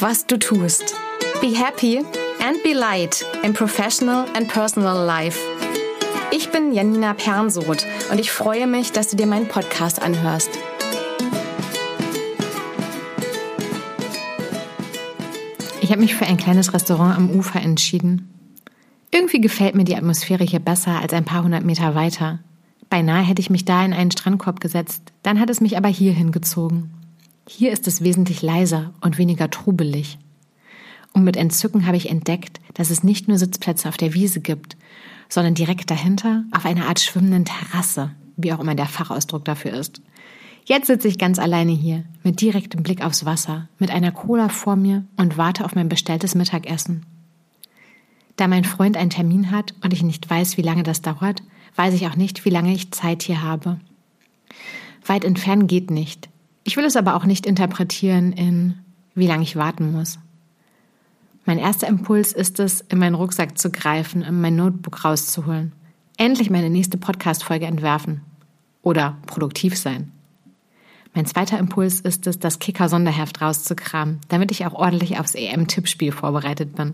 was du tust. Be happy and be light in professional and personal life. Ich bin Janina Pernsoth und ich freue mich, dass du dir meinen Podcast anhörst. Ich habe mich für ein kleines Restaurant am Ufer entschieden. Irgendwie gefällt mir die Atmosphäre hier besser als ein paar hundert Meter weiter. Beinahe hätte ich mich da in einen Strandkorb gesetzt, dann hat es mich aber hierhin gezogen. Hier ist es wesentlich leiser und weniger trubelig. Und mit Entzücken habe ich entdeckt, dass es nicht nur Sitzplätze auf der Wiese gibt, sondern direkt dahinter auf einer Art schwimmenden Terrasse, wie auch immer der Fachausdruck dafür ist. Jetzt sitze ich ganz alleine hier, mit direktem Blick aufs Wasser, mit einer Cola vor mir und warte auf mein bestelltes Mittagessen. Da mein Freund einen Termin hat und ich nicht weiß, wie lange das dauert, weiß ich auch nicht, wie lange ich Zeit hier habe. Weit entfernen geht nicht. Ich will es aber auch nicht interpretieren in, wie lange ich warten muss. Mein erster Impuls ist es, in meinen Rucksack zu greifen, und mein Notebook rauszuholen. Endlich meine nächste Podcast-Folge entwerfen. Oder produktiv sein. Mein zweiter Impuls ist es, das Kicker-Sonderheft rauszukramen, damit ich auch ordentlich aufs EM-Tippspiel vorbereitet bin.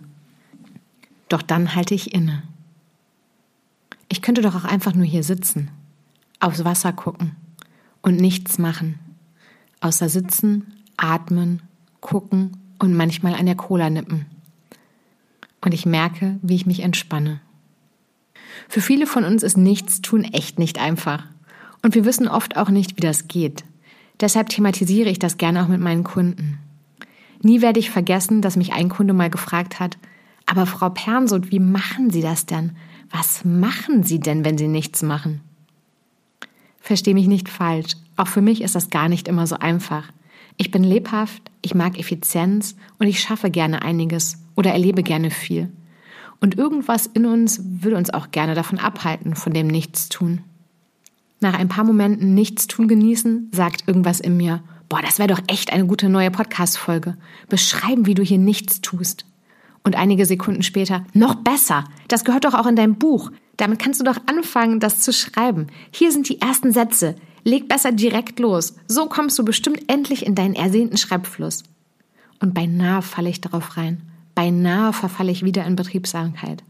Doch dann halte ich inne. Ich könnte doch auch einfach nur hier sitzen, aufs Wasser gucken und nichts machen, außer sitzen, atmen, gucken und manchmal an der Cola nippen. Und ich merke, wie ich mich entspanne. Für viele von uns ist Nichtstun echt nicht einfach. Und wir wissen oft auch nicht, wie das geht. Deshalb thematisiere ich das gerne auch mit meinen Kunden. Nie werde ich vergessen, dass mich ein Kunde mal gefragt hat, aber Frau Pernsoth, wie machen Sie das denn? Was machen Sie denn, wenn Sie nichts machen? Versteh mich nicht falsch. Auch für mich ist das gar nicht immer so einfach. Ich bin lebhaft, ich mag Effizienz und ich schaffe gerne einiges oder erlebe gerne viel. Und irgendwas in uns will uns auch gerne davon abhalten, von dem Nichtstun. Nach ein paar Momenten Nichtstun genießen, sagt irgendwas in mir, boah, das wäre doch echt eine gute neue Podcast-Folge. Beschreiben, wie du hier nichts tust. Und einige Sekunden später, noch besser, das gehört doch auch in dein Buch. Damit kannst du doch anfangen, das zu schreiben. Hier sind die ersten Sätze. Leg besser direkt los. So kommst du bestimmt endlich in deinen ersehnten Schreibfluss. Und beinahe falle ich darauf rein. Beinahe verfalle ich wieder in Betriebsamkeit.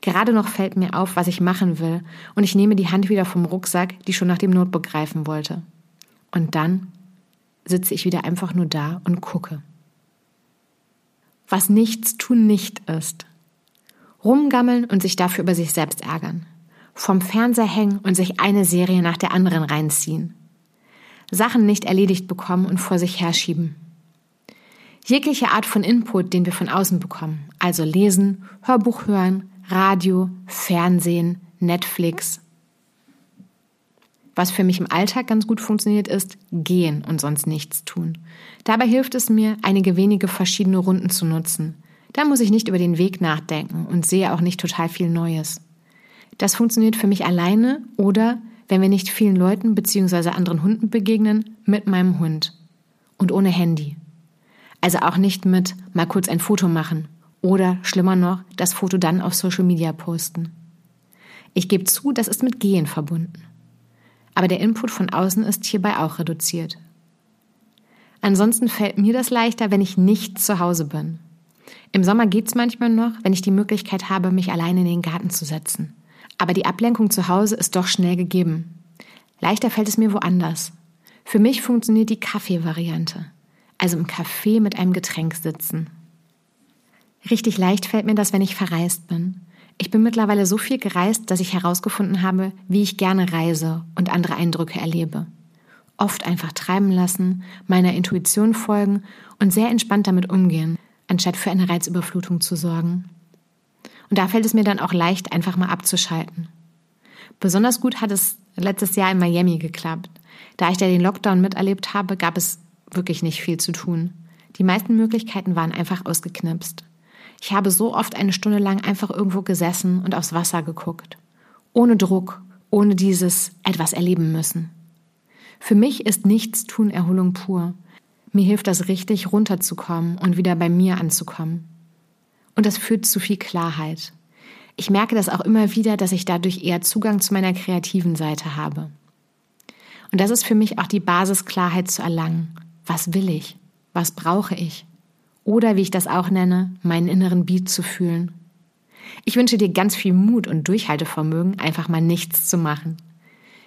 Gerade noch fällt mir auf, was ich machen will, und ich nehme die Hand wieder vom Rucksack, die schon nach dem Notebook greifen wollte. Und dann sitze ich wieder einfach nur da und gucke. Was nichts tun nicht ist. Rumgammeln und sich dafür über sich selbst ärgern. Vom Fernseher hängen und sich eine Serie nach der anderen reinziehen. Sachen nicht erledigt bekommen und vor sich herschieben. Jegliche Art von Input, den wir von außen bekommen, also lesen, Hörbuch hören, Radio, Fernsehen, Netflix. Was für mich im Alltag ganz gut funktioniert, ist gehen und sonst nichts tun. Dabei hilft es mir, einige wenige verschiedene Runden zu nutzen. Da muss ich nicht über den Weg nachdenken und sehe auch nicht total viel Neues. Das funktioniert für mich alleine oder, wenn wir nicht vielen Leuten bzw. anderen Hunden begegnen, mit meinem Hund. Und ohne Handy. Also auch nicht mit mal kurz ein Foto machen oder schlimmer noch, das Foto dann auf Social Media posten. Ich gebe zu, das ist mit Gehen verbunden. Aber der Input von außen ist hierbei auch reduziert. Ansonsten fällt mir das leichter, wenn ich nicht zu Hause bin. Im Sommer geht's manchmal noch, wenn ich die Möglichkeit habe, mich alleine in den Garten zu setzen. Aber die Ablenkung zu Hause ist doch schnell gegeben. Leichter fällt es mir woanders. Für mich funktioniert die Kaffeevariante. Also im Café mit einem Getränk sitzen. Richtig leicht fällt mir das, wenn ich verreist bin. Ich bin mittlerweile so viel gereist, dass ich herausgefunden habe, wie ich gerne reise und andere Eindrücke erlebe. Oft einfach treiben lassen, meiner Intuition folgen und sehr entspannt damit umgehen, anstatt für eine Reizüberflutung zu sorgen. Und da fällt es mir dann auch leicht, einfach mal abzuschalten. Besonders gut hat es letztes Jahr in Miami geklappt. Da ich da den Lockdown miterlebt habe, gab es wirklich nicht viel zu tun. Die meisten Möglichkeiten waren einfach ausgeknipst. Ich habe so oft eine Stunde lang einfach irgendwo gesessen und aufs Wasser geguckt. Ohne Druck, ohne dieses etwas erleben müssen. Für mich ist Nichtstun Erholung pur. Mir hilft das richtig, runterzukommen und wieder bei mir anzukommen. Und das führt zu viel Klarheit. Ich merke das auch immer wieder, dass ich dadurch eher Zugang zu meiner kreativen Seite habe. Und das ist für mich auch die Basis, Klarheit zu erlangen. Was will ich? Was brauche ich? oder wie ich das auch nenne, meinen inneren Beat zu fühlen. Ich wünsche dir ganz viel Mut und Durchhaltevermögen, einfach mal nichts zu machen.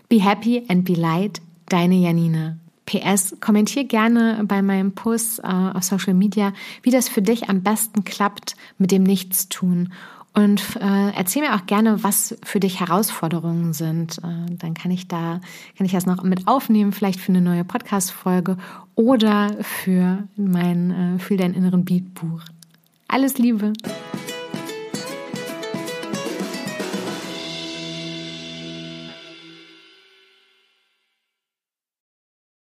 Be happy and be light, deine Janina. PS, kommentier gerne bei meinem Post äh, auf Social Media, wie das für dich am besten klappt mit dem Nichtstun. Und äh, erzähl mir auch gerne, was für dich Herausforderungen sind. Äh, dann kann ich da, kann ich das noch mit aufnehmen, vielleicht für eine neue Podcast-Folge oder für mein äh, Fühl deinen inneren Beat-Buch. Alles Liebe!